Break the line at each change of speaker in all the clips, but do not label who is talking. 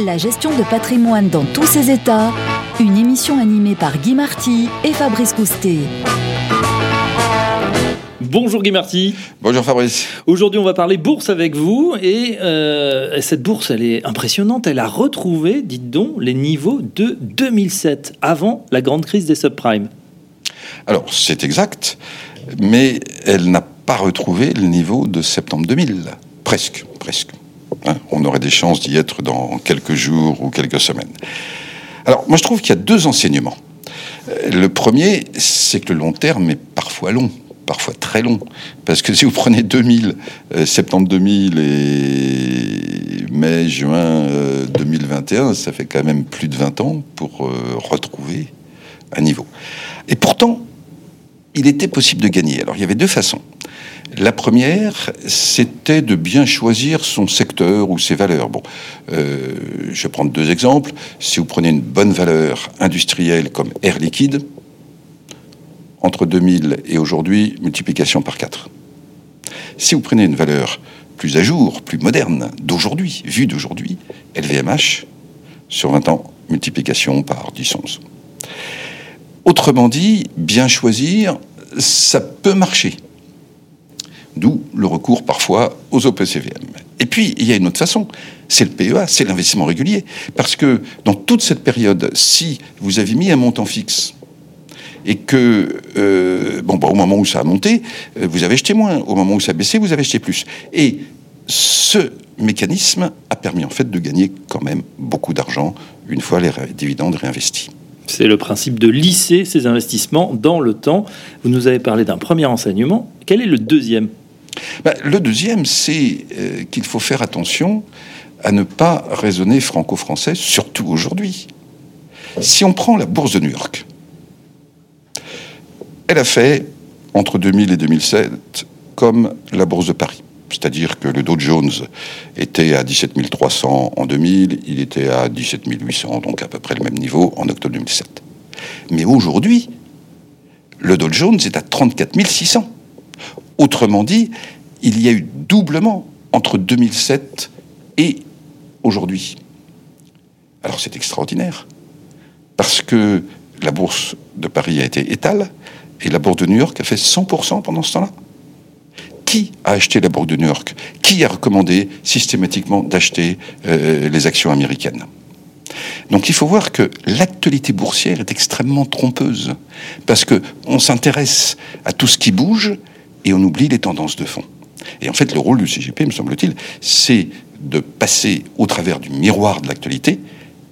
La gestion de patrimoine dans tous ses états, une émission animée par Guy Marty et Fabrice Coustet.
Bonjour Guy Marty.
Bonjour Fabrice.
Aujourd'hui, on va parler bourse avec vous. Et euh, cette bourse, elle est impressionnante. Elle a retrouvé, dites donc, les niveaux de 2007, avant la grande crise des subprimes.
Alors, c'est exact, mais elle n'a pas retrouvé le niveau de septembre 2000. Presque, presque. Hein, on aurait des chances d'y être dans quelques jours ou quelques semaines. Alors, moi, je trouve qu'il y a deux enseignements. Euh, le premier, c'est que le long terme est parfois long, parfois très long. Parce que si vous prenez 2000, euh, septembre 2000 et mai, juin 2021, euh, ça fait quand même plus de 20 ans pour retrouver un niveau. Et pourtant, il était possible de gagner. Alors, il y avait deux façons. La première, c'était de bien choisir son secteur ou ses valeurs. Euh, je vais prendre deux exemples. Si vous prenez une bonne valeur industrielle comme Air Liquide, entre 2000 et aujourd'hui, multiplication par 4. Si vous prenez une valeur plus à jour, plus moderne, d'aujourd'hui, vue d'aujourd'hui, LVMH, sur 20 ans, multiplication par 10-11. Autrement dit, bien choisir, ça peut marcher. D'où le recours parfois aux OPCVM. Et puis, il y a une autre façon, c'est le PEA, c'est l'investissement régulier. Parce que dans toute cette période, si vous avez mis un montant fixe, et que, euh, bon, bah, au moment où ça a monté, euh, vous avez acheté moins. Au moment où ça a baissé, vous avez acheté plus. Et ce mécanisme a permis en fait de gagner quand même beaucoup d'argent une fois les dividendes réinvestis.
C'est le principe de lisser ces investissements dans le temps. Vous nous avez parlé d'un premier enseignement. Quel est le deuxième
bah, Le deuxième, c'est euh, qu'il faut faire attention à ne pas raisonner franco-français, surtout aujourd'hui. Si on prend la bourse de New York, elle a fait, entre 2000 et 2007, comme la bourse de Paris. C'est-à-dire que le Dow Jones était à 17 300 en 2000, il était à 17 800, donc à peu près le même niveau en octobre 2007. Mais aujourd'hui, le Dow Jones est à 34 600. Autrement dit, il y a eu doublement entre 2007 et aujourd'hui. Alors c'est extraordinaire, parce que la bourse de Paris a été étale, et la bourse de New York a fait 100% pendant ce temps-là. Qui a acheté la bourse de New York? Qui a recommandé systématiquement d'acheter euh, les actions américaines? Donc il faut voir que l'actualité boursière est extrêmement trompeuse parce que on s'intéresse à tout ce qui bouge et on oublie les tendances de fond. Et en fait, le rôle du CGP, me semble-t-il, c'est de passer au travers du miroir de l'actualité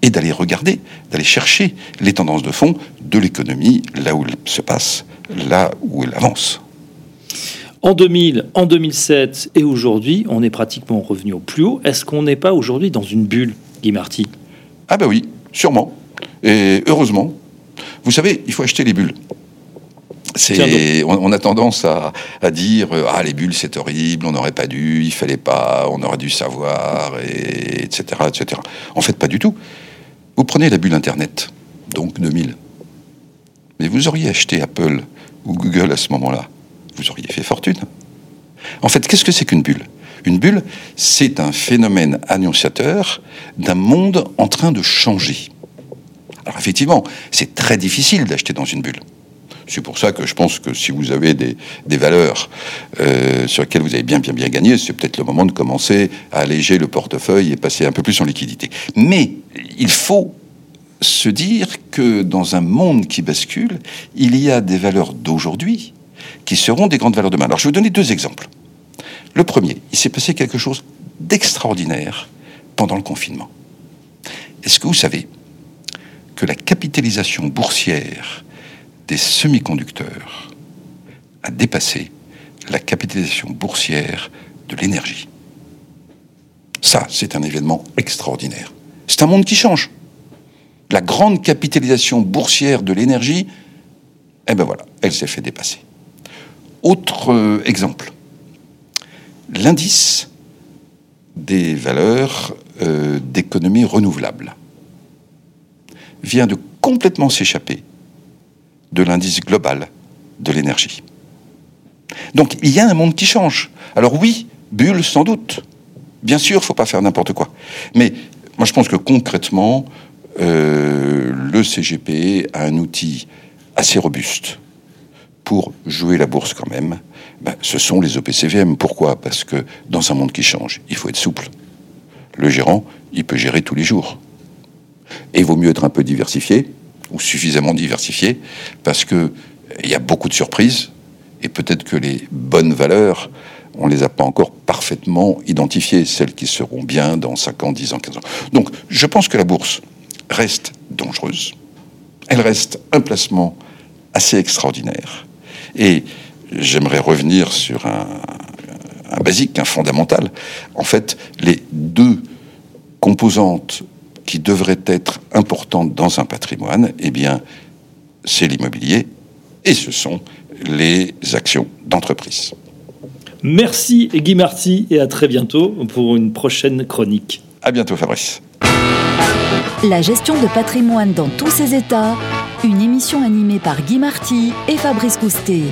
et d'aller regarder, d'aller chercher les tendances de fond de l'économie, là où elle se passe, là où elle avance.
En 2000, en 2007 et aujourd'hui, on est pratiquement revenu au plus haut. Est-ce qu'on n'est pas aujourd'hui dans une bulle, Guy Marty?
Ah ben oui, sûrement. Et heureusement. Vous savez, il faut acheter les bulles. C'est, on, a tendance à, dire ah les bulles c'est horrible, on n'aurait pas dû, il fallait pas, on aurait dû savoir, et, etc., etc. En fait, pas du tout. Vous prenez la bulle Internet, donc 2000, mais vous auriez acheté Apple ou Google à ce moment-là vous auriez fait fortune. En fait, qu'est-ce que c'est qu'une bulle? Une bulle, c'est un phénomène annonciateur d'un monde en train de changer. Alors effectivement, c'est très difficile d'acheter dans une bulle. C'est pour ça que je pense que si vous avez des, valeurs euh, sur lesquelles vous avez bien bien bien gagné, c'est peut-être le moment de commencer à alléger le portefeuille et passer un peu plus en liquidité. Mais il faut se dire que dans un monde qui bascule, il y a des valeurs d'aujourd'hui qui seront des grandes valeurs demain. Alors je vais vous donner deux exemples. Le premier, il s'est passé quelque chose d'extraordinaire pendant le confinement. Est-ce que vous savez que la capitalisation boursière des semi-conducteurs a dépassé la capitalisation boursière de l'énergie Ça, c'est un événement extraordinaire. C'est un monde qui change. La grande capitalisation boursière de l'énergie, eh ben voilà, elle s'est fait dépasser. Autre euh, exemple, l'indice des valeurs euh, d'économie renouvelable vient de complètement s'échapper de l'indice global de l'énergie. Donc il y a un monde qui change. Alors oui, bulle sans doute. Bien sûr, il faut pas faire n'importe quoi. Mais Moi, je pense que concrètement, euh, le CGP a un outil assez robuste pour jouer la bourse quand même. Ben, ce sont les OPCVM. Pourquoi? Parce que dans un monde qui change, il faut être souple. Le gérant, il peut gérer tous les jours. Et il vaut mieux être un peu diversifié, ou suffisamment diversifié, parce que il y a beaucoup de surprises, et peut-être que les bonnes valeurs, on les a pas encore parfaitement identifiées, celles qui seront bien dans 5 ans, 10 ans, 15 ans. Donc, je pense que la bourse reste dangereuse. Elle reste un placement assez extraordinaire. Et j'aimerais revenir sur un, un basique, un fondamental. En fait, les deux composantes qui devraient être importantes dans un patrimoine, eh bien, c'est l'immobilier et ce sont les actions d'entreprise.
Merci Guy Marty et à très bientôt pour une prochaine chronique.
À bientôt Fabrice.
La gestion de patrimoine dans tous ses états, une émission animée par Guy Marty et Fabrice Coustet.